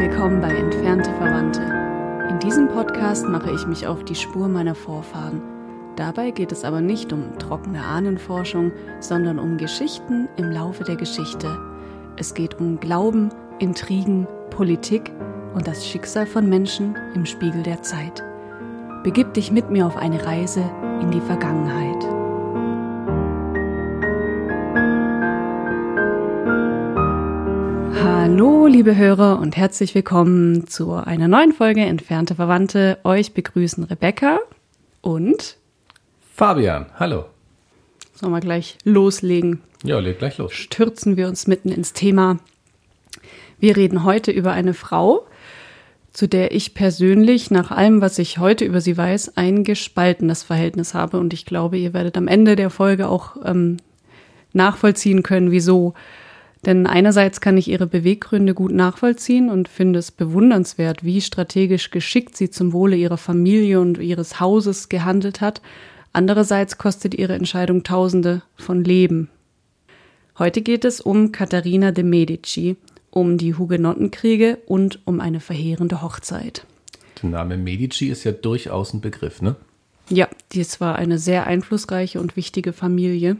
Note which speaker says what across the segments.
Speaker 1: Willkommen bei Entfernte Verwandte. In diesem Podcast mache ich mich auf die Spur meiner Vorfahren. Dabei geht es aber nicht um trockene Ahnenforschung, sondern um Geschichten im Laufe der Geschichte. Es geht um Glauben, Intrigen, Politik und das Schicksal von Menschen im Spiegel der Zeit. Begib dich mit mir auf eine Reise in die Vergangenheit. Hallo, liebe Hörer und herzlich willkommen zu einer neuen Folge Entfernte Verwandte. Euch begrüßen Rebecca und
Speaker 2: Fabian. Hallo.
Speaker 1: Sollen wir gleich loslegen?
Speaker 2: Ja, leg gleich los.
Speaker 1: Stürzen wir uns mitten ins Thema. Wir reden heute über eine Frau, zu der ich persönlich, nach allem, was ich heute über sie weiß, ein gespaltenes Verhältnis habe. Und ich glaube, ihr werdet am Ende der Folge auch ähm, nachvollziehen können, wieso. Denn einerseits kann ich ihre Beweggründe gut nachvollziehen und finde es bewundernswert, wie strategisch geschickt sie zum Wohle ihrer Familie und ihres Hauses gehandelt hat. Andererseits kostet ihre Entscheidung Tausende von Leben. Heute geht es um Katharina de Medici, um die Hugenottenkriege und um eine verheerende Hochzeit.
Speaker 2: Der Name Medici ist ja durchaus ein Begriff, ne?
Speaker 1: Ja, dies war eine sehr einflussreiche und wichtige Familie.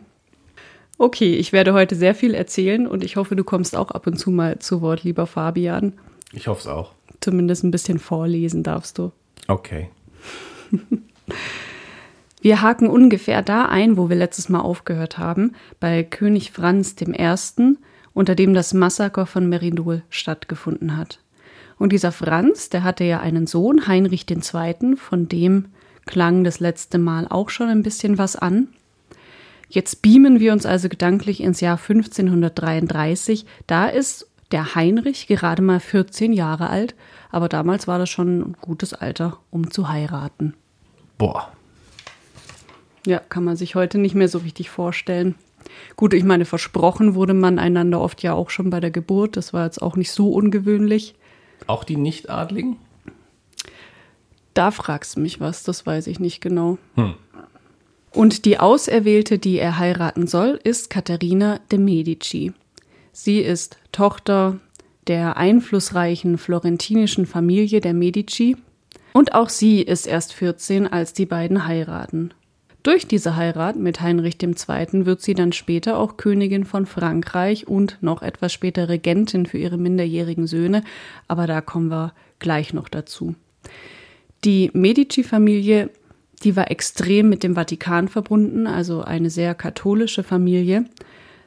Speaker 1: Okay, ich werde heute sehr viel erzählen und ich hoffe, du kommst auch ab und zu mal zu Wort, lieber Fabian.
Speaker 2: Ich hoffe es auch.
Speaker 1: Zumindest ein bisschen vorlesen darfst du.
Speaker 2: Okay.
Speaker 1: Wir haken ungefähr da ein, wo wir letztes Mal aufgehört haben, bei König Franz I., unter dem das Massaker von Meridol stattgefunden hat. Und dieser Franz, der hatte ja einen Sohn, Heinrich II., von dem klang das letzte Mal auch schon ein bisschen was an. Jetzt beamen wir uns also gedanklich ins Jahr 1533. Da ist der Heinrich gerade mal 14 Jahre alt, aber damals war das schon ein gutes Alter, um zu heiraten.
Speaker 2: Boah.
Speaker 1: Ja, kann man sich heute nicht mehr so richtig vorstellen. Gut, ich meine, versprochen wurde man einander oft ja auch schon bei der Geburt. Das war jetzt auch nicht so ungewöhnlich.
Speaker 2: Auch die Nichtadligen?
Speaker 1: Da fragst du mich was, das weiß ich nicht genau. Hm. Und die Auserwählte, die er heiraten soll, ist Katharina de Medici. Sie ist Tochter der einflussreichen florentinischen Familie der Medici und auch sie ist erst 14, als die beiden heiraten. Durch diese Heirat mit Heinrich II. wird sie dann später auch Königin von Frankreich und noch etwas später Regentin für ihre minderjährigen Söhne, aber da kommen wir gleich noch dazu. Die Medici-Familie, die war extrem mit dem Vatikan verbunden, also eine sehr katholische Familie.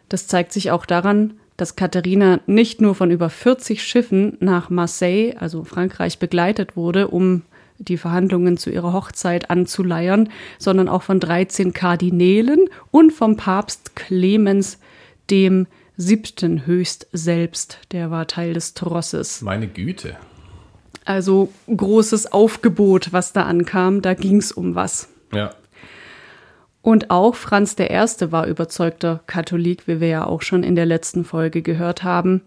Speaker 1: Das zeigt sich auch daran, dass Katharina nicht nur von über 40 Schiffen nach Marseille, also Frankreich, begleitet wurde, um die Verhandlungen zu ihrer Hochzeit anzuleiern, sondern auch von 13 Kardinälen und vom Papst Clemens dem siebten höchst selbst. Der war Teil des Trosses.
Speaker 2: Meine Güte.
Speaker 1: Also großes Aufgebot, was da ankam. Da ging es um was.
Speaker 2: Ja.
Speaker 1: Und auch Franz I. war überzeugter Katholik, wie wir ja auch schon in der letzten Folge gehört haben.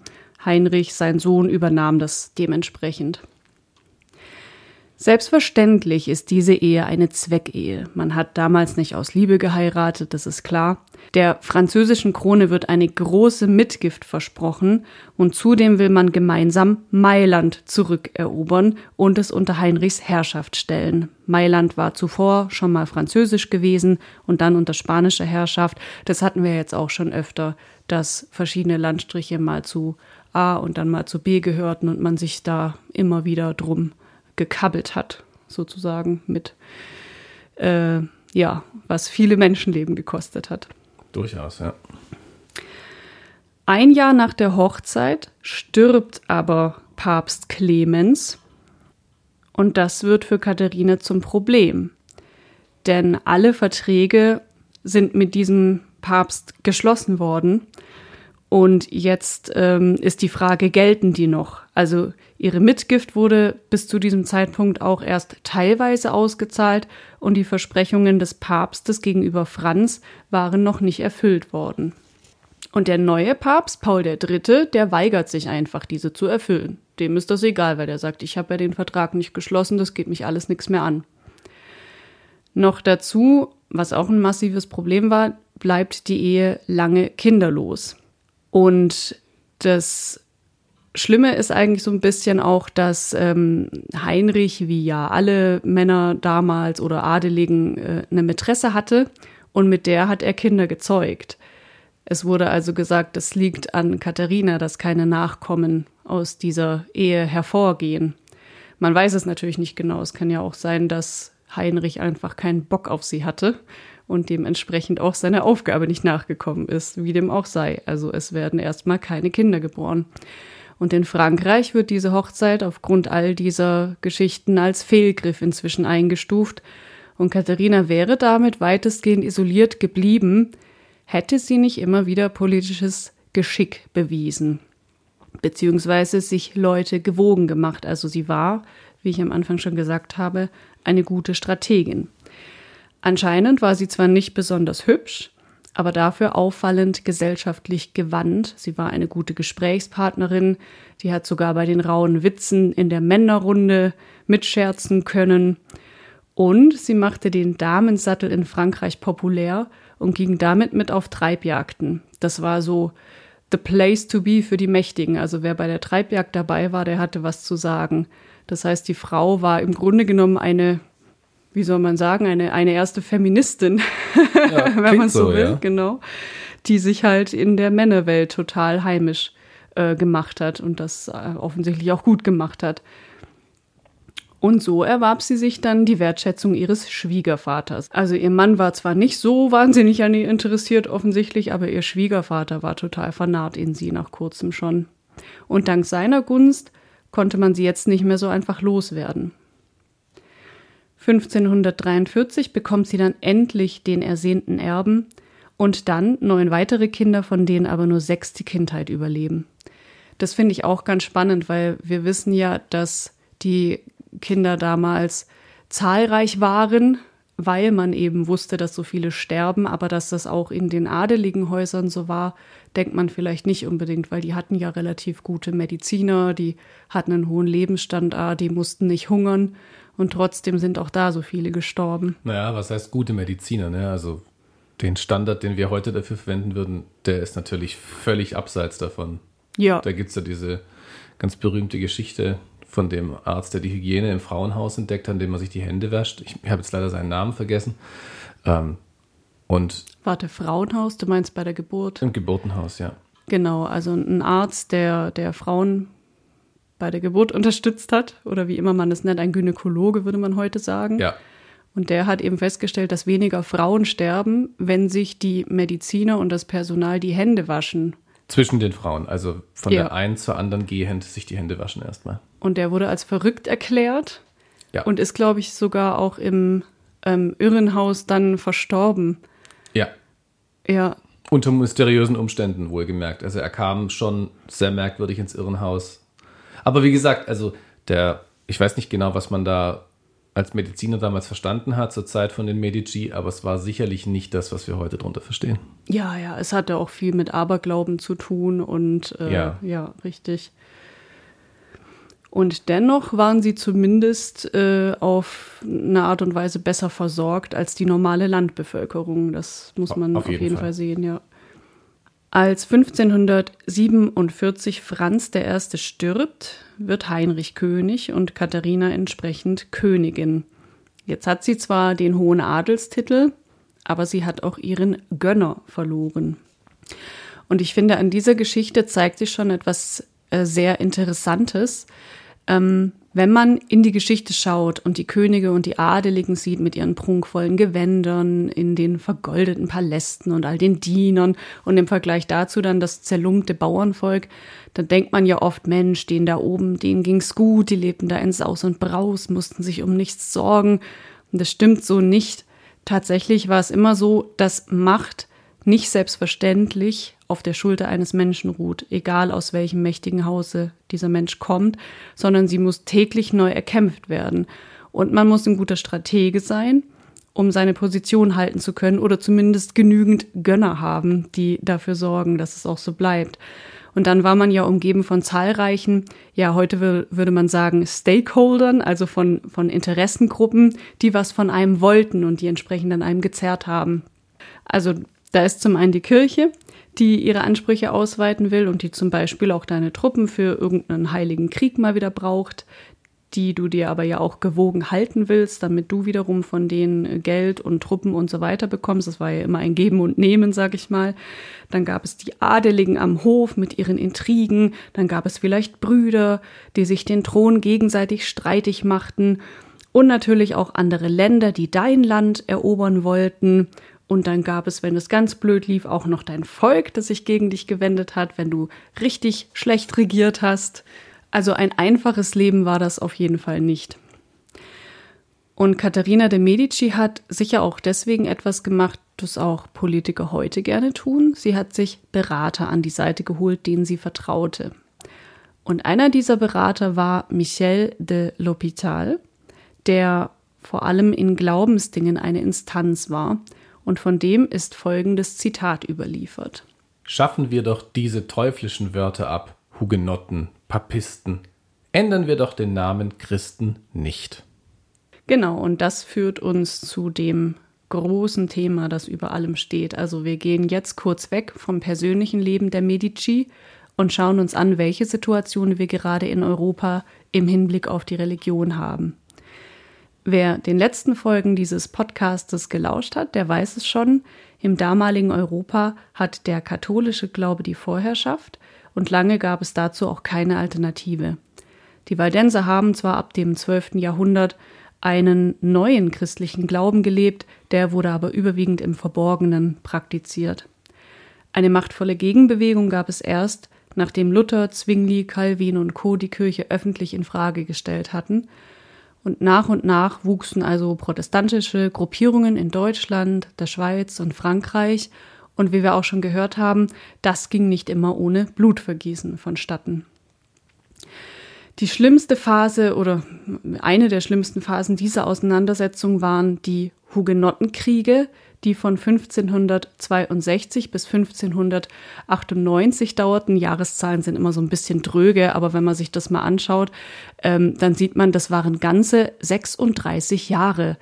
Speaker 1: Heinrich, sein Sohn, übernahm das dementsprechend. Selbstverständlich ist diese Ehe eine Zweckehe. Man hat damals nicht aus Liebe geheiratet, das ist klar. Der französischen Krone wird eine große Mitgift versprochen und zudem will man gemeinsam Mailand zurückerobern und es unter Heinrichs Herrschaft stellen. Mailand war zuvor schon mal französisch gewesen und dann unter spanischer Herrschaft. Das hatten wir jetzt auch schon öfter, dass verschiedene Landstriche mal zu A und dann mal zu B gehörten und man sich da immer wieder drum gekabbelt hat, sozusagen mit, äh, ja, was viele Menschenleben gekostet hat.
Speaker 2: Durchaus, ja.
Speaker 1: Ein Jahr nach der Hochzeit stirbt aber Papst Clemens und das wird für Katharina zum Problem. Denn alle Verträge sind mit diesem Papst geschlossen worden. Und jetzt ähm, ist die Frage, gelten die noch? Also Ihre Mitgift wurde bis zu diesem Zeitpunkt auch erst teilweise ausgezahlt und die Versprechungen des Papstes gegenüber Franz waren noch nicht erfüllt worden. Und der neue Papst, Paul III., der weigert sich einfach, diese zu erfüllen. Dem ist das egal, weil er sagt, ich habe ja den Vertrag nicht geschlossen, das geht mich alles nichts mehr an. Noch dazu, was auch ein massives Problem war, bleibt die Ehe lange kinderlos. Und das Schlimme ist eigentlich so ein bisschen auch, dass ähm, Heinrich, wie ja alle Männer damals oder Adeligen, äh, eine Mätresse hatte und mit der hat er Kinder gezeugt. Es wurde also gesagt, es liegt an Katharina, dass keine Nachkommen aus dieser Ehe hervorgehen. Man weiß es natürlich nicht genau. Es kann ja auch sein, dass Heinrich einfach keinen Bock auf sie hatte und dementsprechend auch seiner Aufgabe nicht nachgekommen ist, wie dem auch sei. Also es werden erstmal keine Kinder geboren. Und in Frankreich wird diese Hochzeit aufgrund all dieser Geschichten als Fehlgriff inzwischen eingestuft. Und Katharina wäre damit weitestgehend isoliert geblieben, hätte sie nicht immer wieder politisches Geschick bewiesen, beziehungsweise sich Leute gewogen gemacht. Also sie war, wie ich am Anfang schon gesagt habe, eine gute Strategin. Anscheinend war sie zwar nicht besonders hübsch, aber dafür auffallend gesellschaftlich gewandt. Sie war eine gute Gesprächspartnerin, die hat sogar bei den rauen Witzen in der Männerrunde mitscherzen können. Und sie machte den Damensattel in Frankreich populär und ging damit mit auf Treibjagden. Das war so the place to be für die Mächtigen. Also wer bei der Treibjagd dabei war, der hatte was zu sagen. Das heißt, die Frau war im Grunde genommen eine wie soll man sagen, eine, eine erste Feministin, ja, wenn man so, so will, ja. genau, die sich halt in der Männerwelt total heimisch äh, gemacht hat und das äh, offensichtlich auch gut gemacht hat. Und so erwarb sie sich dann die Wertschätzung ihres Schwiegervaters. Also ihr Mann war zwar nicht so wahnsinnig an ihr interessiert, offensichtlich, aber ihr Schwiegervater war total vernarrt in sie nach kurzem schon. Und dank seiner Gunst konnte man sie jetzt nicht mehr so einfach loswerden. 1543 bekommt sie dann endlich den ersehnten Erben und dann neun weitere Kinder, von denen aber nur sechs die Kindheit überleben. Das finde ich auch ganz spannend, weil wir wissen ja, dass die Kinder damals zahlreich waren, weil man eben wusste, dass so viele sterben, aber dass das auch in den adeligen Häusern so war, denkt man vielleicht nicht unbedingt, weil die hatten ja relativ gute Mediziner, die hatten einen hohen Lebensstandard, die mussten nicht hungern und trotzdem sind auch da so viele gestorben.
Speaker 2: Naja, was heißt gute Mediziner? Ne? Also den Standard, den wir heute dafür verwenden würden, der ist natürlich völlig abseits davon. Ja. Da gibt es ja diese ganz berühmte Geschichte von dem Arzt, der die Hygiene im Frauenhaus entdeckt hat, indem man sich die Hände wäscht. Ich habe jetzt leider seinen Namen vergessen. Ähm, und
Speaker 1: Warte, Frauenhaus, du meinst bei der Geburt?
Speaker 2: Im Geburtenhaus, ja.
Speaker 1: Genau, also ein Arzt, der, der Frauen bei der Geburt unterstützt hat oder wie immer man es nennt, ein Gynäkologe würde man heute sagen.
Speaker 2: Ja.
Speaker 1: Und der hat eben festgestellt, dass weniger Frauen sterben, wenn sich die Mediziner und das Personal die Hände waschen.
Speaker 2: Zwischen den Frauen, also von ja. der einen zur anderen gehend sich die Hände waschen erstmal.
Speaker 1: Und der wurde als verrückt erklärt ja. und ist, glaube ich, sogar auch im ähm, Irrenhaus dann verstorben.
Speaker 2: Ja.
Speaker 1: Ja.
Speaker 2: Unter mysteriösen Umständen wohlgemerkt. Also er kam schon sehr merkwürdig ins Irrenhaus aber wie gesagt, also der, ich weiß nicht genau, was man da als Mediziner damals verstanden hat zur Zeit von den Medici, aber es war sicherlich nicht das, was wir heute darunter verstehen.
Speaker 1: Ja, ja, es hatte auch viel mit Aberglauben zu tun und äh, ja. ja, richtig. Und dennoch waren sie zumindest äh, auf eine Art und Weise besser versorgt als die normale Landbevölkerung. Das muss man auf, auf jeden, jeden Fall. Fall sehen, ja. Als 1547 Franz I. stirbt, wird Heinrich König und Katharina entsprechend Königin. Jetzt hat sie zwar den hohen Adelstitel, aber sie hat auch ihren Gönner verloren. Und ich finde, an dieser Geschichte zeigt sich schon etwas äh, sehr Interessantes. Ähm, wenn man in die Geschichte schaut und die Könige und die Adeligen sieht mit ihren prunkvollen Gewändern, in den vergoldeten Palästen und all den Dienern und im Vergleich dazu dann das zerlumpte Bauernvolk, dann denkt man ja oft, Mensch, denen da oben, denen ging's gut, die lebten da in Saus und Braus, mussten sich um nichts sorgen. Und das stimmt so nicht. Tatsächlich war es immer so, dass Macht nicht selbstverständlich auf der Schulter eines Menschen ruht, egal aus welchem mächtigen Hause dieser Mensch kommt, sondern sie muss täglich neu erkämpft werden. Und man muss ein guter Stratege sein, um seine Position halten zu können oder zumindest genügend Gönner haben, die dafür sorgen, dass es auch so bleibt. Und dann war man ja umgeben von zahlreichen, ja, heute würde man sagen, Stakeholdern, also von, von Interessengruppen, die was von einem wollten und die entsprechend an einem gezerrt haben. Also da ist zum einen die Kirche, die ihre Ansprüche ausweiten will und die zum Beispiel auch deine Truppen für irgendeinen heiligen Krieg mal wieder braucht, die du dir aber ja auch gewogen halten willst, damit du wiederum von denen Geld und Truppen und so weiter bekommst. Das war ja immer ein Geben und Nehmen, sag ich mal. Dann gab es die Adeligen am Hof mit ihren Intrigen. Dann gab es vielleicht Brüder, die sich den Thron gegenseitig streitig machten. Und natürlich auch andere Länder, die dein Land erobern wollten. Und dann gab es, wenn es ganz blöd lief, auch noch dein Volk, das sich gegen dich gewendet hat, wenn du richtig schlecht regiert hast. Also ein einfaches Leben war das auf jeden Fall nicht. Und Katharina de Medici hat sicher auch deswegen etwas gemacht, das auch Politiker heute gerne tun. Sie hat sich Berater an die Seite geholt, denen sie vertraute. Und einer dieser Berater war Michel de l'Hôpital, der vor allem in Glaubensdingen eine Instanz war. Und von dem ist folgendes Zitat überliefert.
Speaker 2: Schaffen wir doch diese teuflischen Wörter ab, Hugenotten, Papisten. Ändern wir doch den Namen Christen nicht.
Speaker 1: Genau, und das führt uns zu dem großen Thema, das über allem steht. Also wir gehen jetzt kurz weg vom persönlichen Leben der Medici und schauen uns an, welche Situationen wir gerade in Europa im Hinblick auf die Religion haben. Wer den letzten Folgen dieses Podcastes gelauscht hat, der weiß es schon. Im damaligen Europa hat der katholische Glaube die Vorherrschaft und lange gab es dazu auch keine Alternative. Die Waldenser haben zwar ab dem 12. Jahrhundert einen neuen christlichen Glauben gelebt, der wurde aber überwiegend im Verborgenen praktiziert. Eine machtvolle Gegenbewegung gab es erst, nachdem Luther, Zwingli, Calvin und Co. die Kirche öffentlich in Frage gestellt hatten. Und nach und nach wuchsen also protestantische Gruppierungen in Deutschland, der Schweiz und Frankreich und wie wir auch schon gehört haben, das ging nicht immer ohne Blutvergießen vonstatten. Die schlimmste Phase oder eine der schlimmsten Phasen dieser Auseinandersetzung waren die Hugenottenkriege, die von 1562 bis 1598 dauerten. Jahreszahlen sind immer so ein bisschen dröge, aber wenn man sich das mal anschaut, ähm, dann sieht man, das waren ganze 36 Jahre,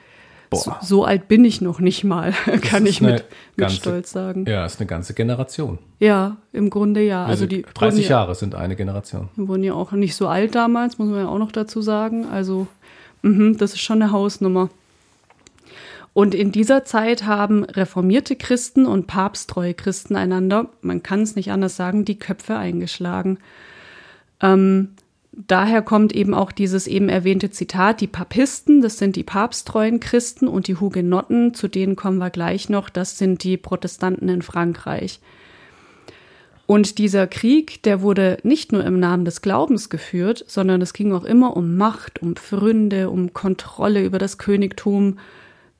Speaker 1: so, so, alt bin ich noch nicht mal, kann ich mit, mit Stolz sagen.
Speaker 2: Ja, ist eine ganze Generation.
Speaker 1: Ja, im Grunde ja.
Speaker 2: Also die 30 Jahre ja, sind eine Generation.
Speaker 1: Wir wurden ja auch nicht so alt damals, muss man ja auch noch dazu sagen. Also mh, das ist schon eine Hausnummer. Und in dieser Zeit haben reformierte Christen und papsttreue Christen einander, man kann es nicht anders sagen, die Köpfe eingeschlagen. Ähm, daher kommt eben auch dieses eben erwähnte Zitat, die Papisten, das sind die papsttreuen Christen und die Hugenotten, zu denen kommen wir gleich noch, das sind die Protestanten in Frankreich. Und dieser Krieg, der wurde nicht nur im Namen des Glaubens geführt, sondern es ging auch immer um Macht, um Pfründe, um Kontrolle über das Königtum,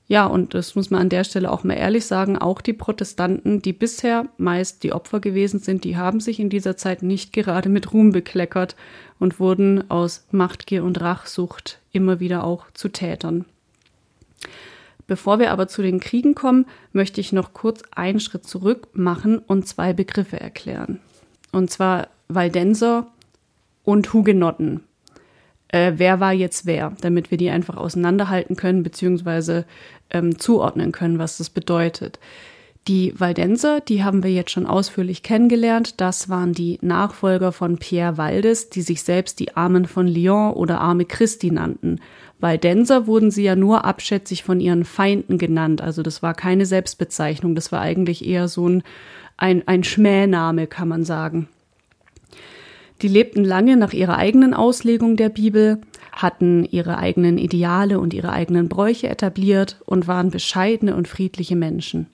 Speaker 1: ja, und das muss man an der Stelle auch mal ehrlich sagen, auch die Protestanten, die bisher meist die Opfer gewesen sind, die haben sich in dieser Zeit nicht gerade mit Ruhm bekleckert und wurden aus Machtgier und Rachsucht immer wieder auch zu Tätern. Bevor wir aber zu den Kriegen kommen, möchte ich noch kurz einen Schritt zurück machen und zwei Begriffe erklären. Und zwar Waldenser und Hugenotten äh, wer war jetzt wer, damit wir die einfach auseinanderhalten können, beziehungsweise ähm, zuordnen können, was das bedeutet. Die Waldenser, die haben wir jetzt schon ausführlich kennengelernt. Das waren die Nachfolger von Pierre Waldes, die sich selbst die Armen von Lyon oder Arme Christi nannten. Waldenser wurden sie ja nur abschätzig von ihren Feinden genannt. Also das war keine Selbstbezeichnung, das war eigentlich eher so ein, ein, ein Schmähname, kann man sagen. Die lebten lange nach ihrer eigenen Auslegung der Bibel, hatten ihre eigenen Ideale und ihre eigenen Bräuche etabliert und waren bescheidene und friedliche Menschen.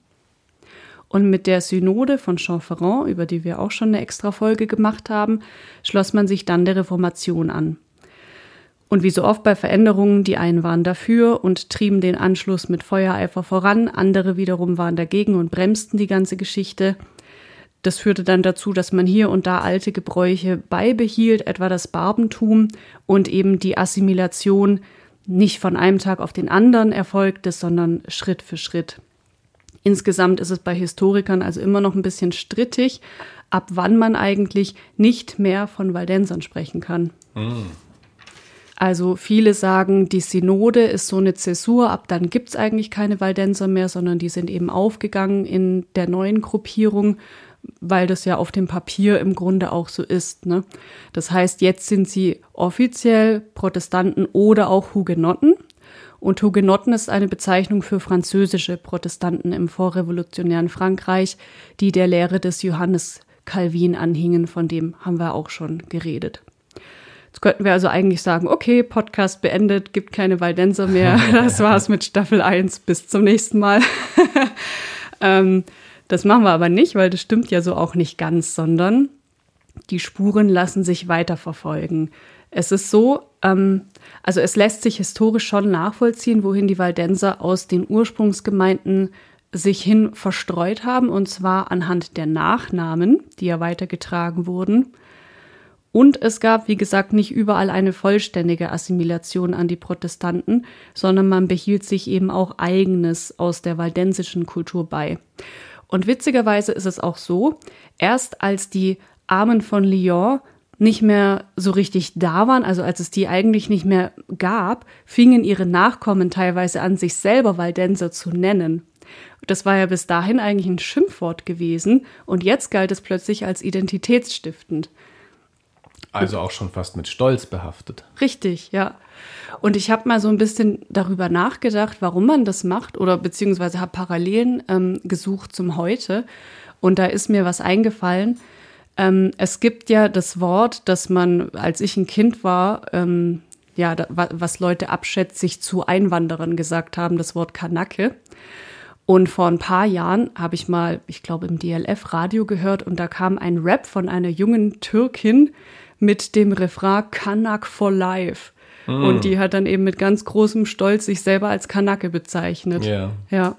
Speaker 1: Und mit der Synode von Champferrand, über die wir auch schon eine extra Folge gemacht haben, schloss man sich dann der Reformation an. Und wie so oft bei Veränderungen, die einen waren dafür und trieben den Anschluss mit Feuereifer voran, andere wiederum waren dagegen und bremsten die ganze Geschichte. Das führte dann dazu, dass man hier und da alte Gebräuche beibehielt, etwa das Barbentum und eben die Assimilation nicht von einem Tag auf den anderen erfolgte, sondern Schritt für Schritt. Insgesamt ist es bei Historikern also immer noch ein bisschen strittig, ab wann man eigentlich nicht mehr von Waldensern sprechen kann. Mm. Also viele sagen, die Synode ist so eine Zäsur, ab dann gibt's eigentlich keine Waldenser mehr, sondern die sind eben aufgegangen in der neuen Gruppierung weil das ja auf dem Papier im Grunde auch so ist. Ne? Das heißt, jetzt sind sie offiziell Protestanten oder auch Hugenotten. Und Hugenotten ist eine Bezeichnung für französische Protestanten im vorrevolutionären Frankreich, die der Lehre des Johannes Calvin anhingen, von dem haben wir auch schon geredet. Jetzt könnten wir also eigentlich sagen, okay, Podcast beendet, gibt keine Waldenser mehr. Das war's mit Staffel 1. Bis zum nächsten Mal. ähm, das machen wir aber nicht, weil das stimmt ja so auch nicht ganz, sondern die Spuren lassen sich weiterverfolgen. Es ist so, ähm, also es lässt sich historisch schon nachvollziehen, wohin die Waldenser aus den Ursprungsgemeinden sich hin verstreut haben, und zwar anhand der Nachnamen, die ja weitergetragen wurden. Und es gab, wie gesagt, nicht überall eine vollständige Assimilation an die Protestanten, sondern man behielt sich eben auch eigenes aus der waldensischen Kultur bei. Und witzigerweise ist es auch so, erst als die Armen von Lyon nicht mehr so richtig da waren, also als es die eigentlich nicht mehr gab, fingen ihre Nachkommen teilweise an, sich selber Waldenser zu nennen. Das war ja bis dahin eigentlich ein Schimpfwort gewesen und jetzt galt es plötzlich als identitätsstiftend.
Speaker 2: Also auch schon fast mit Stolz behaftet.
Speaker 1: Richtig, ja. Und ich habe mal so ein bisschen darüber nachgedacht, warum man das macht oder beziehungsweise habe Parallelen ähm, gesucht zum Heute. Und da ist mir was eingefallen. Ähm, es gibt ja das Wort, dass man, als ich ein Kind war, ähm, ja, da, was Leute abschätzig zu Einwanderern gesagt haben, das Wort Kanake. Und vor ein paar Jahren habe ich mal, ich glaube, im DLF Radio gehört und da kam ein Rap von einer jungen Türkin, mit dem Refrain Kanak for Life. Mm. Und die hat dann eben mit ganz großem Stolz sich selber als Kanake bezeichnet.
Speaker 2: Yeah.
Speaker 1: Ja.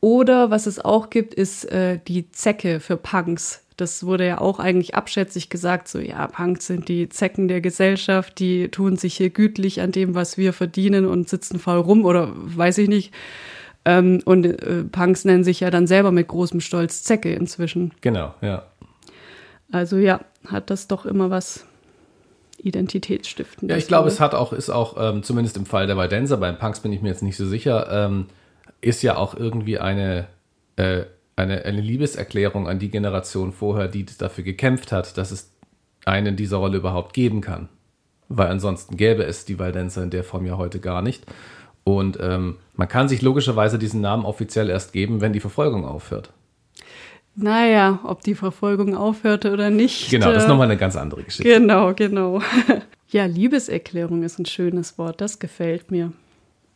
Speaker 1: Oder was es auch gibt, ist äh, die Zecke für Punks. Das wurde ja auch eigentlich abschätzig gesagt, so ja, Punks sind die Zecken der Gesellschaft, die tun sich hier gütlich an dem, was wir verdienen und sitzen faul rum oder weiß ich nicht. Ähm, und äh, Punks nennen sich ja dann selber mit großem Stolz Zecke inzwischen.
Speaker 2: Genau, ja.
Speaker 1: Also ja, hat das doch immer was Identitätsstiftendes.
Speaker 2: Ja, ich glaube, es hat auch, ist auch, ähm, zumindest im Fall der Weidenser, beim Punks bin ich mir jetzt nicht so sicher, ähm, ist ja auch irgendwie eine, äh, eine, eine Liebeserklärung an die Generation vorher, die dafür gekämpft hat, dass es einen dieser Rolle überhaupt geben kann. Weil ansonsten gäbe es die Waldenser in der Form ja heute gar nicht. Und ähm, man kann sich logischerweise diesen Namen offiziell erst geben, wenn die Verfolgung aufhört.
Speaker 1: Naja, ob die Verfolgung aufhörte oder nicht.
Speaker 2: Genau, das ist nochmal eine ganz andere Geschichte.
Speaker 1: Genau, genau. Ja, Liebeserklärung ist ein schönes Wort, das gefällt mir.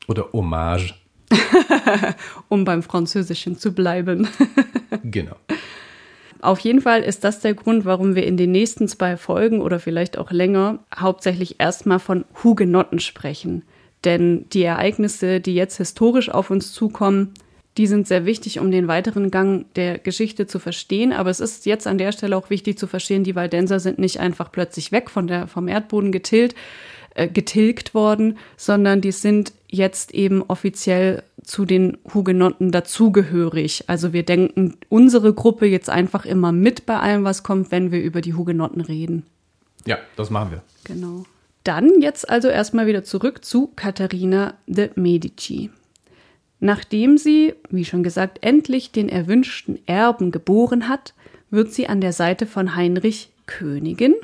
Speaker 2: Oder Hommage.
Speaker 1: um beim Französischen zu bleiben.
Speaker 2: genau.
Speaker 1: Auf jeden Fall ist das der Grund, warum wir in den nächsten zwei Folgen oder vielleicht auch länger hauptsächlich erstmal von Hugenotten sprechen. Denn die Ereignisse, die jetzt historisch auf uns zukommen, die sind sehr wichtig, um den weiteren Gang der Geschichte zu verstehen. Aber es ist jetzt an der Stelle auch wichtig zu verstehen, die Waldenser sind nicht einfach plötzlich weg von der, vom Erdboden getilgt, äh, getilgt worden, sondern die sind jetzt eben offiziell zu den Hugenotten dazugehörig. Also wir denken unsere Gruppe jetzt einfach immer mit bei allem, was kommt, wenn wir über die Hugenotten reden.
Speaker 2: Ja, das machen wir.
Speaker 1: Genau. Dann jetzt also erstmal wieder zurück zu Katharina de Medici. Nachdem sie, wie schon gesagt, endlich den erwünschten Erben geboren hat, wird sie an der Seite von Heinrich Königin.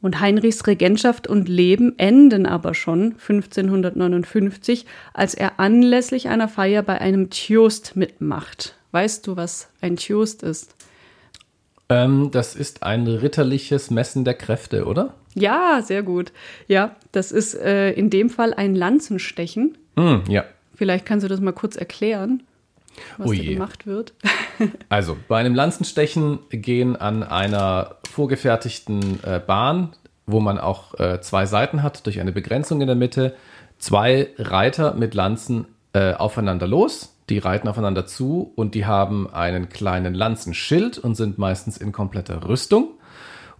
Speaker 1: Und Heinrichs Regentschaft und Leben enden aber schon 1559, als er anlässlich einer Feier bei einem Tjost mitmacht. Weißt du, was ein Tjost ist?
Speaker 2: Ähm, das ist ein ritterliches Messen der Kräfte, oder?
Speaker 1: Ja, sehr gut. Ja, das ist äh, in dem Fall ein Lanzenstechen.
Speaker 2: Mm, ja.
Speaker 1: Vielleicht kannst du das mal kurz erklären, was oh da gemacht wird.
Speaker 2: also, bei einem Lanzenstechen gehen an einer vorgefertigten äh, Bahn, wo man auch äh, zwei Seiten hat, durch eine Begrenzung in der Mitte, zwei Reiter mit Lanzen äh, aufeinander los. Die reiten aufeinander zu und die haben einen kleinen Lanzenschild und sind meistens in kompletter Rüstung.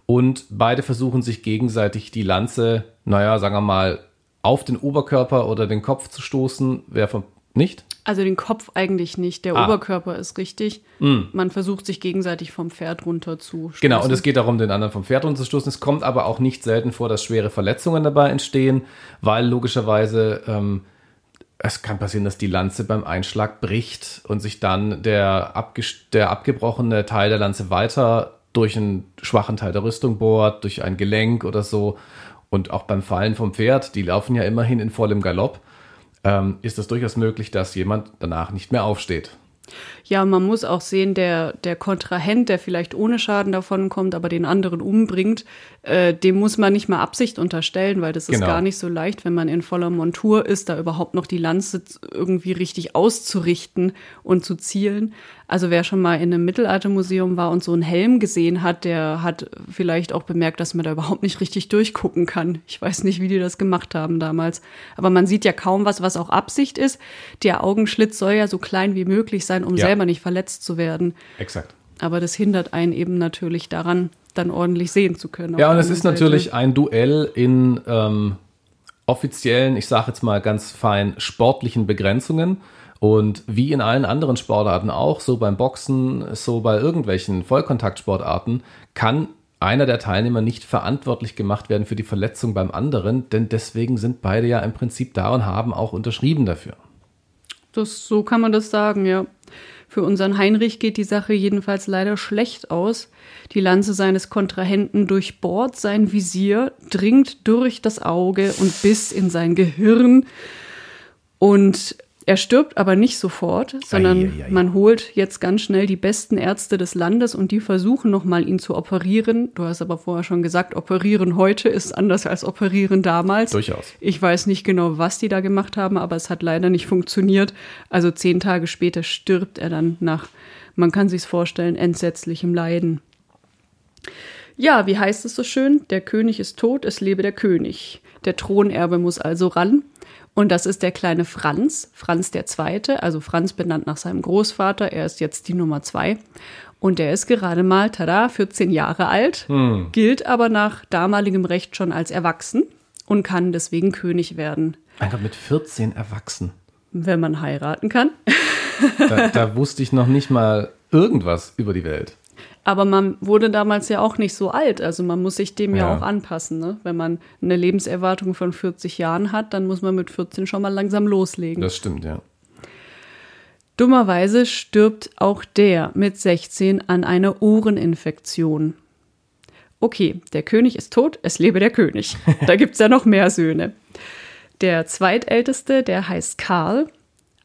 Speaker 2: Und beide versuchen sich gegenseitig die Lanze, naja, sagen wir mal, auf den Oberkörper oder den Kopf zu stoßen, wäre nicht?
Speaker 1: Also den Kopf eigentlich nicht. Der ah. Oberkörper ist richtig. Mm. Man versucht sich gegenseitig vom Pferd runter zu stoßen.
Speaker 2: Genau, und es geht darum, den anderen vom Pferd runter zu stoßen. Es kommt aber auch nicht selten vor, dass schwere Verletzungen dabei entstehen, weil logischerweise ähm, es kann passieren, dass die Lanze beim Einschlag bricht und sich dann der, abge der abgebrochene Teil der Lanze weiter durch einen schwachen Teil der Rüstung bohrt, durch ein Gelenk oder so. Und auch beim Fallen vom Pferd, die laufen ja immerhin in vollem Galopp, ähm, ist es durchaus möglich, dass jemand danach nicht mehr aufsteht.
Speaker 1: Ja, man muss auch sehen, der, der Kontrahent, der vielleicht ohne Schaden davon kommt, aber den anderen umbringt, äh, dem muss man nicht mal Absicht unterstellen, weil das ist genau. gar nicht so leicht, wenn man in voller Montur ist, da überhaupt noch die Lanze irgendwie richtig auszurichten und zu zielen. Also wer schon mal in einem Mittelaltermuseum war und so einen Helm gesehen hat, der hat vielleicht auch bemerkt, dass man da überhaupt nicht richtig durchgucken kann. Ich weiß nicht, wie die das gemacht haben damals. Aber man sieht ja kaum was, was auch Absicht ist. Der Augenschlitz soll ja so klein wie möglich sein, um ja. selber nicht verletzt zu werden.
Speaker 2: Exakt.
Speaker 1: Aber das hindert einen eben natürlich daran, dann ordentlich sehen zu können.
Speaker 2: Ja, und es ist Seite. natürlich ein Duell in ähm, offiziellen, ich sage jetzt mal ganz fein, sportlichen Begrenzungen. Und wie in allen anderen Sportarten auch, so beim Boxen, so bei irgendwelchen Vollkontaktsportarten, kann einer der Teilnehmer nicht verantwortlich gemacht werden für die Verletzung beim anderen, denn deswegen sind beide ja im Prinzip da und haben auch unterschrieben dafür.
Speaker 1: Das, so kann man das sagen, ja. Für unseren Heinrich geht die Sache jedenfalls leider schlecht aus. Die Lanze seines Kontrahenten durchbohrt sein Visier, dringt durch das Auge und bis in sein Gehirn. Und er stirbt aber nicht sofort, sondern ei, ei, ei. man holt jetzt ganz schnell die besten Ärzte des Landes und die versuchen nochmal ihn zu operieren. Du hast aber vorher schon gesagt, operieren heute ist anders als operieren damals.
Speaker 2: Durchaus.
Speaker 1: Ich weiß nicht genau, was die da gemacht haben, aber es hat leider nicht funktioniert. Also zehn Tage später stirbt er dann nach, man kann sich's vorstellen, entsetzlichem Leiden. Ja, wie heißt es so schön? Der König ist tot, es lebe der König. Der Thronerbe muss also ran. Und das ist der kleine Franz, Franz der Zweite, also Franz benannt nach seinem Großvater. Er ist jetzt die Nummer zwei. Und der ist gerade mal, tada, 14 Jahre alt, hm. gilt aber nach damaligem Recht schon als erwachsen und kann deswegen König werden.
Speaker 2: Gott, mit 14 erwachsen.
Speaker 1: Wenn man heiraten kann.
Speaker 2: Da, da wusste ich noch nicht mal irgendwas über die Welt.
Speaker 1: Aber man wurde damals ja auch nicht so alt. Also man muss sich dem ja, ja auch anpassen. Ne? Wenn man eine Lebenserwartung von 40 Jahren hat, dann muss man mit 14 schon mal langsam loslegen.
Speaker 2: Das stimmt, ja.
Speaker 1: Dummerweise stirbt auch der mit 16 an einer Ohreninfektion. Okay, der König ist tot, es lebe der König. Da gibt es ja noch mehr Söhne. Der zweitälteste, der heißt Karl,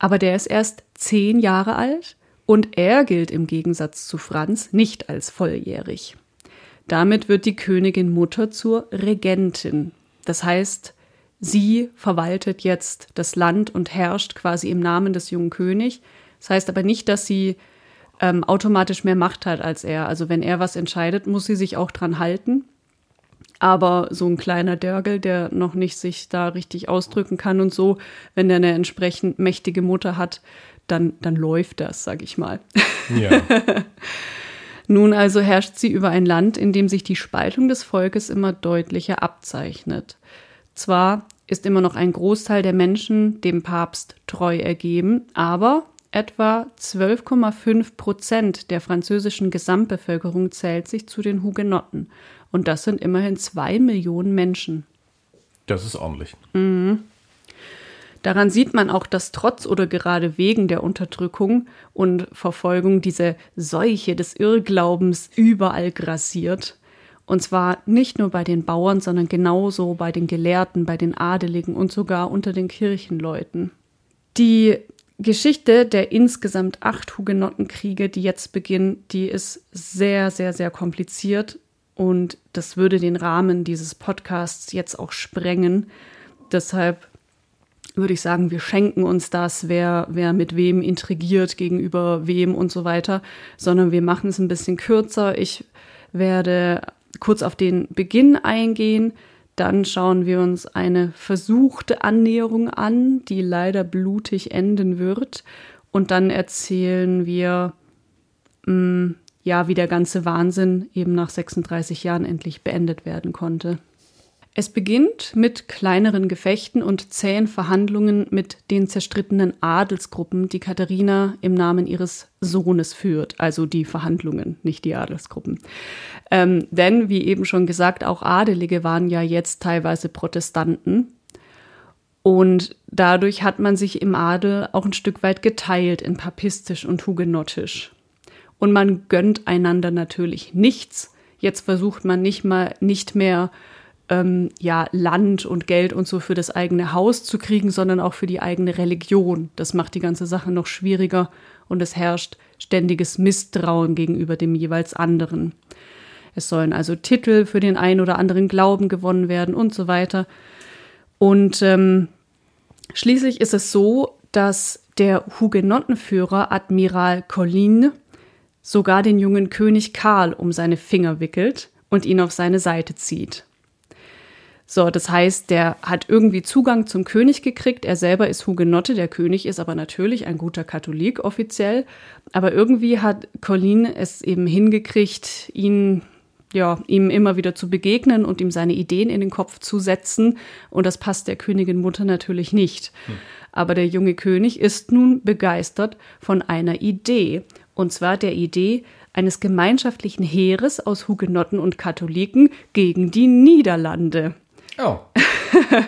Speaker 1: aber der ist erst zehn Jahre alt und er gilt im Gegensatz zu Franz nicht als volljährig. Damit wird die Königin Mutter zur Regentin. Das heißt, sie verwaltet jetzt das Land und herrscht quasi im Namen des jungen Königs. Das heißt aber nicht, dass sie ähm, automatisch mehr Macht hat als er. Also wenn er was entscheidet, muss sie sich auch dran halten. Aber so ein kleiner Dörgel, der noch nicht sich da richtig ausdrücken kann und so, wenn der eine entsprechend mächtige Mutter hat, dann, dann läuft das, sag ich mal. Ja. Nun also herrscht sie über ein Land, in dem sich die Spaltung des Volkes immer deutlicher abzeichnet. Zwar ist immer noch ein Großteil der Menschen dem Papst treu ergeben, aber etwa 12,5 Prozent der französischen Gesamtbevölkerung zählt sich zu den Hugenotten. Und das sind immerhin zwei Millionen Menschen.
Speaker 2: Das ist ordentlich.
Speaker 1: Mhm. Daran sieht man auch, dass trotz oder gerade wegen der Unterdrückung und Verfolgung diese Seuche des Irrglaubens überall grassiert. Und zwar nicht nur bei den Bauern, sondern genauso bei den Gelehrten, bei den Adeligen und sogar unter den Kirchenleuten. Die Geschichte der insgesamt acht Hugenottenkriege, die jetzt beginnen, die ist sehr, sehr, sehr kompliziert und das würde den Rahmen dieses Podcasts jetzt auch sprengen. Deshalb würde ich sagen, wir schenken uns das, wer, wer mit wem intrigiert gegenüber wem und so weiter, sondern wir machen es ein bisschen kürzer. Ich werde kurz auf den Beginn eingehen, dann schauen wir uns eine versuchte Annäherung an, die leider blutig enden wird, und dann erzählen wir, mh, mm, ja, wie der ganze Wahnsinn eben nach 36 Jahren endlich beendet werden konnte. Es beginnt mit kleineren Gefechten und zähen Verhandlungen mit den zerstrittenen Adelsgruppen, die Katharina im Namen ihres Sohnes führt. Also die Verhandlungen, nicht die Adelsgruppen. Ähm, denn, wie eben schon gesagt, auch Adelige waren ja jetzt teilweise Protestanten. Und dadurch hat man sich im Adel auch ein Stück weit geteilt in papistisch und hugenottisch. Und man gönnt einander natürlich nichts. Jetzt versucht man nicht mal nicht mehr ähm, ja Land und Geld und so für das eigene Haus zu kriegen, sondern auch für die eigene Religion. Das macht die ganze Sache noch schwieriger und es herrscht ständiges Misstrauen gegenüber dem jeweils anderen. Es sollen also Titel für den einen oder anderen Glauben gewonnen werden und so weiter. Und ähm, schließlich ist es so, dass der Hugenottenführer Admiral Colline sogar den jungen König Karl um seine Finger wickelt und ihn auf seine Seite zieht. So, das heißt, der hat irgendwie Zugang zum König gekriegt. Er selber ist Hugenotte, der König ist aber natürlich ein guter Katholik offiziell. Aber irgendwie hat Colin es eben hingekriegt, ihn ja, ihm immer wieder zu begegnen und ihm seine Ideen in den Kopf zu setzen. Und das passt der Königin Mutter natürlich nicht. Hm. Aber der junge König ist nun begeistert von einer Idee. Und zwar der Idee eines gemeinschaftlichen Heeres aus Hugenotten und Katholiken gegen die Niederlande.
Speaker 2: Oh.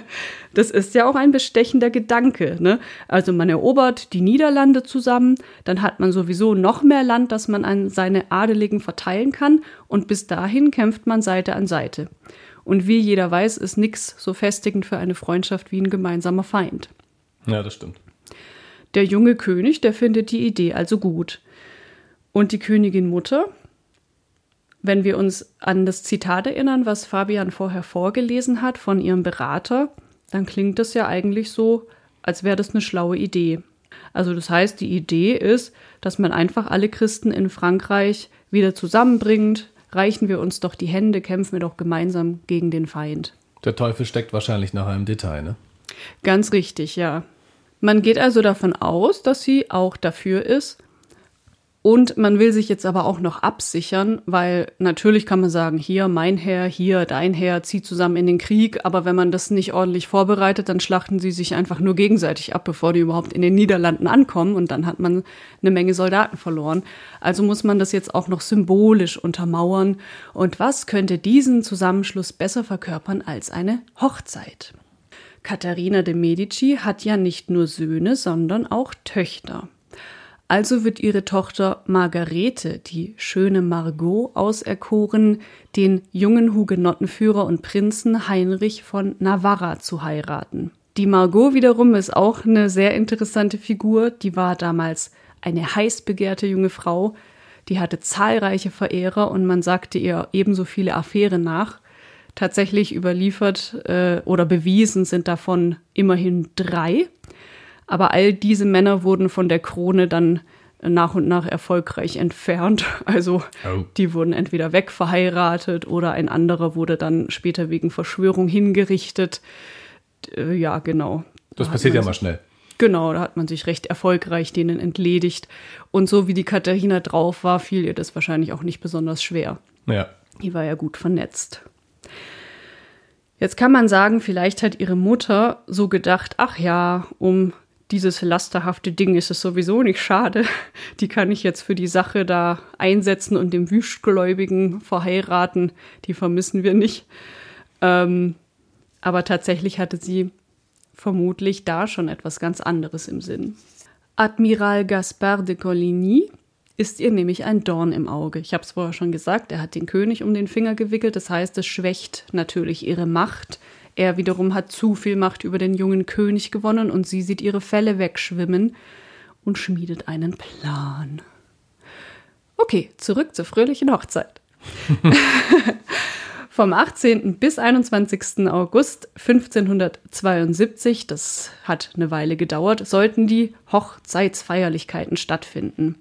Speaker 1: Das ist ja auch ein bestechender Gedanke. Ne? Also man erobert die Niederlande zusammen, dann hat man sowieso noch mehr Land, das man an seine Adeligen verteilen kann und bis dahin kämpft man Seite an Seite. Und wie jeder weiß, ist nichts so festigend für eine Freundschaft wie ein gemeinsamer Feind.
Speaker 2: Ja, das stimmt.
Speaker 1: Der junge König, der findet die Idee also gut. Und die Königin Mutter, wenn wir uns an das Zitat erinnern, was Fabian vorher vorgelesen hat von ihrem Berater, dann klingt das ja eigentlich so, als wäre das eine schlaue Idee. Also das heißt, die Idee ist, dass man einfach alle Christen in Frankreich wieder zusammenbringt, reichen wir uns doch die Hände, kämpfen wir doch gemeinsam gegen den Feind.
Speaker 2: Der Teufel steckt wahrscheinlich nach einem Detail, ne?
Speaker 1: Ganz richtig, ja. Man geht also davon aus, dass sie auch dafür ist, und man will sich jetzt aber auch noch absichern, weil natürlich kann man sagen, hier mein Herr, hier dein Herr, zieh zusammen in den Krieg. Aber wenn man das nicht ordentlich vorbereitet, dann schlachten sie sich einfach nur gegenseitig ab, bevor die überhaupt in den Niederlanden ankommen. Und dann hat man eine Menge Soldaten verloren. Also muss man das jetzt auch noch symbolisch untermauern. Und was könnte diesen Zusammenschluss besser verkörpern als eine Hochzeit? Katharina de Medici hat ja nicht nur Söhne, sondern auch Töchter. Also wird ihre Tochter Margarete, die schöne Margot, auserkoren, den jungen Hugenottenführer und Prinzen Heinrich von Navarra zu heiraten. Die Margot wiederum ist auch eine sehr interessante Figur. Die war damals eine heiß begehrte junge Frau. Die hatte zahlreiche Verehrer und man sagte ihr ebenso viele Affären nach. Tatsächlich überliefert äh, oder bewiesen sind davon immerhin drei. Aber all diese Männer wurden von der Krone dann nach und nach erfolgreich entfernt. Also oh. die wurden entweder wegverheiratet oder ein anderer wurde dann später wegen Verschwörung hingerichtet. Äh, ja, genau.
Speaker 2: Das da passiert ja mal schnell.
Speaker 1: Genau, da hat man sich recht erfolgreich denen entledigt. Und so wie die Katharina drauf war, fiel ihr das wahrscheinlich auch nicht besonders schwer.
Speaker 2: Ja.
Speaker 1: Die war ja gut vernetzt. Jetzt kann man sagen, vielleicht hat ihre Mutter so gedacht, ach ja, um dieses lasterhafte Ding ist es sowieso nicht schade. Die kann ich jetzt für die Sache da einsetzen und dem Wüstgläubigen verheiraten. Die vermissen wir nicht. Ähm, aber tatsächlich hatte sie vermutlich da schon etwas ganz anderes im Sinn. Admiral Gaspard de Coligny ist ihr nämlich ein Dorn im Auge. Ich habe es vorher schon gesagt, er hat den König um den Finger gewickelt. Das heißt, es schwächt natürlich ihre Macht. Er wiederum hat zu viel Macht über den jungen König gewonnen und sie sieht ihre Fälle wegschwimmen und schmiedet einen Plan. Okay, zurück zur fröhlichen Hochzeit. Vom 18. bis 21. August 1572, das hat eine Weile gedauert, sollten die Hochzeitsfeierlichkeiten stattfinden.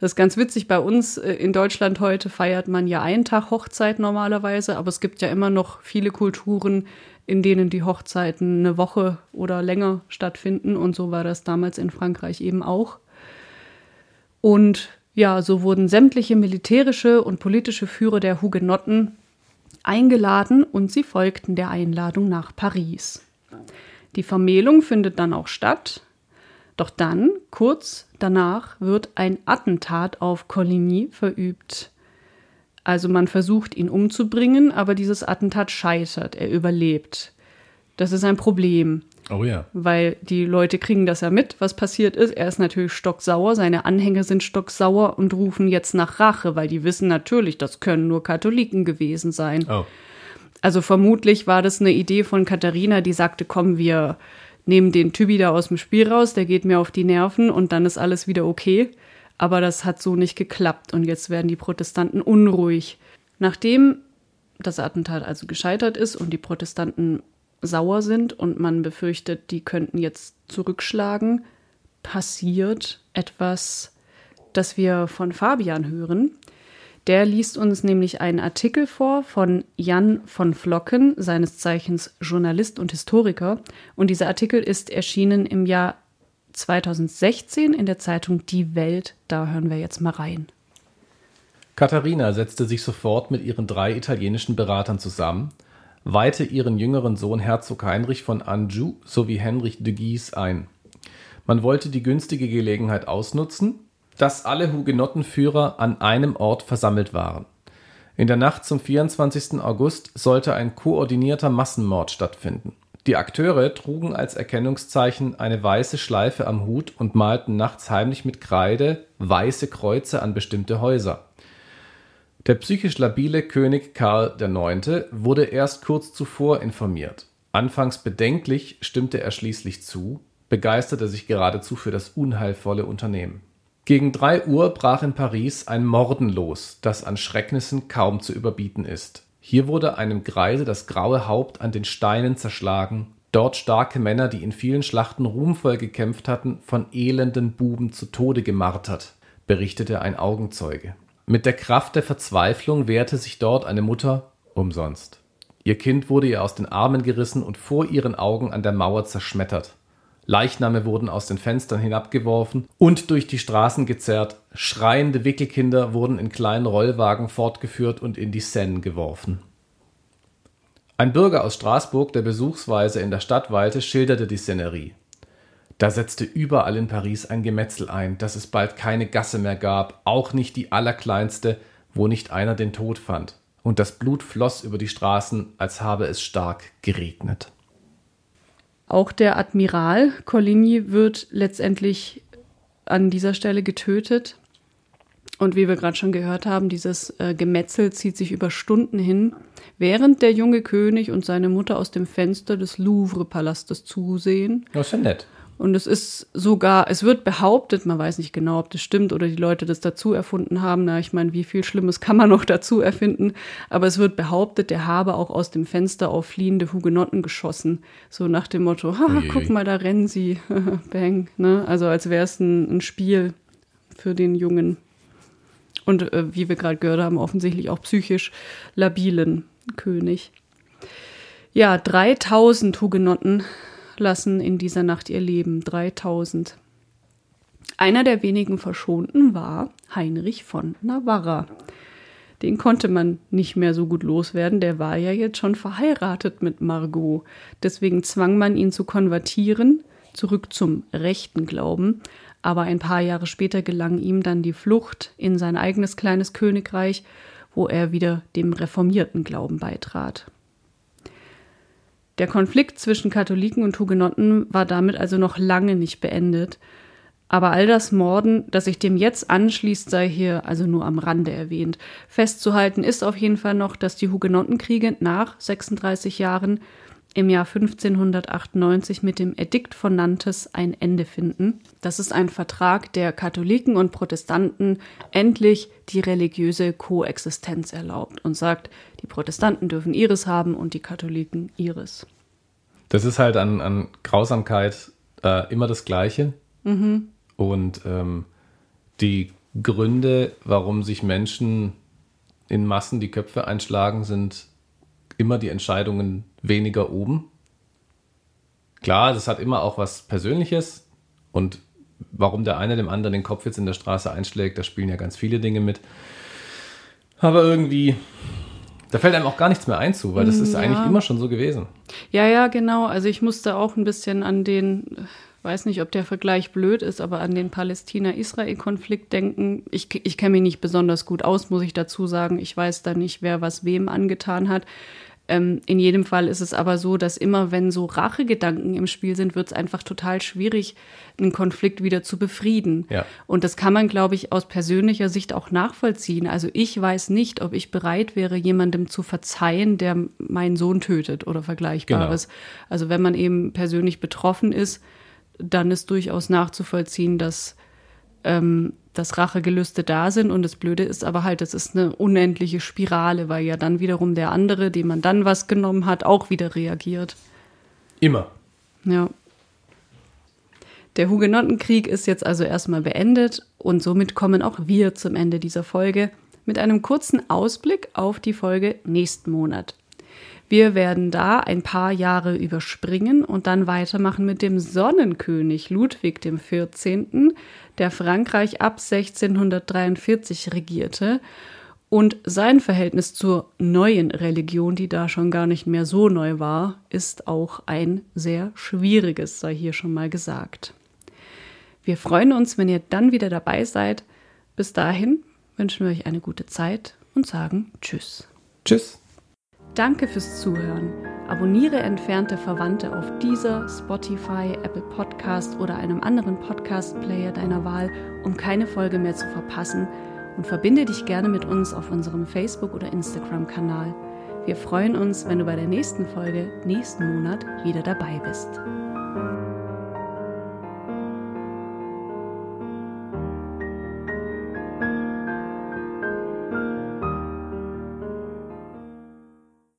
Speaker 1: Das ist ganz witzig. Bei uns äh, in Deutschland heute feiert man ja einen Tag Hochzeit normalerweise, aber es gibt ja immer noch viele Kulturen, in denen die Hochzeiten eine Woche oder länger stattfinden. Und so war das damals in Frankreich eben auch. Und ja, so wurden sämtliche militärische und politische Führer der Hugenotten eingeladen und sie folgten der Einladung nach Paris. Die Vermählung findet dann auch statt. Doch dann, kurz danach, wird ein Attentat auf Coligny verübt. Also man versucht ihn umzubringen, aber dieses Attentat scheitert, er überlebt. Das ist ein Problem.
Speaker 2: Oh ja.
Speaker 1: Weil die Leute kriegen das ja mit, was passiert ist. Er ist natürlich stocksauer, seine Anhänger sind stocksauer und rufen jetzt nach Rache, weil die wissen natürlich, das können nur Katholiken gewesen sein. Oh. Also vermutlich war das eine Idee von Katharina, die sagte, komm, wir nehmen den Typi da aus dem Spiel raus, der geht mir auf die Nerven und dann ist alles wieder okay. Aber das hat so nicht geklappt und jetzt werden die Protestanten unruhig. Nachdem das Attentat also gescheitert ist und die Protestanten sauer sind und man befürchtet, die könnten jetzt zurückschlagen, passiert etwas, das wir von Fabian hören. Der liest uns nämlich einen Artikel vor von Jan von Flocken, seines Zeichens Journalist und Historiker. Und dieser Artikel ist erschienen im Jahr 2016 in der Zeitung Die Welt. Da hören wir jetzt mal rein.
Speaker 2: Katharina setzte sich sofort mit ihren drei italienischen Beratern zusammen, weihte ihren jüngeren Sohn Herzog Heinrich von Anjou sowie Henrich de Guise ein. Man wollte die günstige Gelegenheit ausnutzen, dass alle Hugenottenführer an einem Ort versammelt waren. In der Nacht zum 24. August sollte ein koordinierter Massenmord stattfinden. Die Akteure trugen als Erkennungszeichen eine weiße Schleife am Hut und malten nachts heimlich mit Kreide weiße Kreuze an bestimmte Häuser. Der psychisch labile König Karl IX. wurde erst kurz zuvor informiert. Anfangs bedenklich stimmte er schließlich zu, begeisterte sich geradezu für das unheilvolle Unternehmen. Gegen drei Uhr brach in Paris ein Morden los, das an Schrecknissen kaum zu überbieten ist. Hier wurde einem Greise das graue Haupt an den Steinen zerschlagen, dort starke Männer, die in vielen Schlachten ruhmvoll gekämpft hatten, von elenden Buben zu Tode gemartert, berichtete ein Augenzeuge. Mit der Kraft der Verzweiflung wehrte sich dort eine Mutter umsonst. Ihr Kind wurde ihr aus den Armen gerissen und vor ihren Augen an der Mauer zerschmettert. Leichname wurden aus den Fenstern hinabgeworfen und durch die Straßen gezerrt, schreiende Wickelkinder wurden in kleinen Rollwagen fortgeführt und in die Seine geworfen. Ein Bürger aus Straßburg, der besuchsweise in der Stadt weilte, schilderte die Szenerie. Da setzte überall in Paris ein Gemetzel ein, dass es bald keine Gasse mehr gab, auch nicht die allerkleinste, wo nicht einer den Tod fand, und das Blut floss über die Straßen, als habe es stark geregnet.
Speaker 1: Auch der Admiral Coligny wird letztendlich an dieser Stelle getötet. Und wie wir gerade schon gehört haben, dieses äh, Gemetzel zieht sich über Stunden hin, während der junge König und seine Mutter aus dem Fenster des Louvre-Palastes zusehen.
Speaker 2: Das ist ja nett.
Speaker 1: Und es ist sogar, es wird behauptet, man weiß nicht genau, ob das stimmt oder die Leute das dazu erfunden haben. Na, ich meine, wie viel Schlimmes kann man noch dazu erfinden? Aber es wird behauptet, der habe auch aus dem Fenster auf fliehende Hugenotten geschossen. So nach dem Motto, haha, guck mal, da rennen sie. Bang. Ne? Also als wäre es ein, ein, Spiel für den Jungen. Und äh, wie wir gerade gehört haben, offensichtlich auch psychisch labilen König. Ja, 3000 Hugenotten lassen in dieser Nacht ihr Leben, 3000. Einer der wenigen Verschonten war Heinrich von Navarra. Den konnte man nicht mehr so gut loswerden, der war ja jetzt schon verheiratet mit Margot. Deswegen zwang man ihn zu konvertieren, zurück zum rechten Glauben. Aber ein paar Jahre später gelang ihm dann die Flucht in sein eigenes kleines Königreich, wo er wieder dem reformierten Glauben beitrat. Der Konflikt zwischen Katholiken und Hugenotten war damit also noch lange nicht beendet. Aber all das Morden, das sich dem jetzt anschließt, sei hier also nur am Rande erwähnt. Festzuhalten ist auf jeden Fall noch, dass die Hugenottenkriege nach 36 Jahren im Jahr 1598 mit dem Edikt von Nantes ein Ende finden. Das ist ein Vertrag, der Katholiken und Protestanten endlich die religiöse Koexistenz erlaubt und sagt, die Protestanten dürfen ihres haben und die Katholiken ihres.
Speaker 2: Das ist halt an, an Grausamkeit äh, immer das Gleiche. Mhm. Und ähm, die Gründe, warum sich Menschen in Massen die Köpfe einschlagen, sind immer die Entscheidungen weniger oben. Klar, das hat immer auch was Persönliches und warum der eine dem anderen den Kopf jetzt in der Straße einschlägt, da spielen ja ganz viele Dinge mit. Aber irgendwie, da fällt einem auch gar nichts mehr ein zu, weil das ist ja. eigentlich immer schon so gewesen.
Speaker 1: Ja, ja, genau. Also ich musste auch ein bisschen an den, weiß nicht, ob der Vergleich blöd ist, aber an den Palästina-Israel-Konflikt denken. Ich, ich kenne mich nicht besonders gut aus, muss ich dazu sagen. Ich weiß da nicht, wer was wem angetan hat. Ähm, in jedem Fall ist es aber so, dass immer, wenn so Rachegedanken im Spiel sind, wird es einfach total schwierig, einen Konflikt wieder zu befrieden.
Speaker 2: Ja.
Speaker 1: Und das kann man, glaube ich, aus persönlicher Sicht auch nachvollziehen. Also ich weiß nicht, ob ich bereit wäre, jemandem zu verzeihen, der meinen Sohn tötet oder Vergleichbares. Genau. Also wenn man eben persönlich betroffen ist, dann ist durchaus nachzuvollziehen, dass ähm, dass Rachegelüste da sind. Und das Blöde ist aber halt, es ist eine unendliche Spirale, weil ja dann wiederum der andere, dem man dann was genommen hat, auch wieder reagiert.
Speaker 2: Immer.
Speaker 1: Ja. Der Hugenottenkrieg ist jetzt also erstmal beendet und somit kommen auch wir zum Ende dieser Folge mit einem kurzen Ausblick auf die Folge nächsten Monat. Wir werden da ein paar Jahre überspringen und dann weitermachen mit dem Sonnenkönig Ludwig XIV., der Frankreich ab 1643 regierte. Und sein Verhältnis zur neuen Religion, die da schon gar nicht mehr so neu war, ist auch ein sehr schwieriges, sei hier schon mal gesagt. Wir freuen uns, wenn ihr dann wieder dabei seid. Bis dahin wünschen wir euch eine gute Zeit und sagen Tschüss.
Speaker 2: Tschüss.
Speaker 1: Danke fürs Zuhören. Abonniere entfernte Verwandte auf dieser, Spotify, Apple Podcast oder einem anderen Podcast-Player deiner Wahl, um keine Folge mehr zu verpassen und verbinde dich gerne mit uns auf unserem Facebook- oder Instagram-Kanal. Wir freuen uns, wenn du bei der nächsten Folge nächsten Monat wieder dabei bist.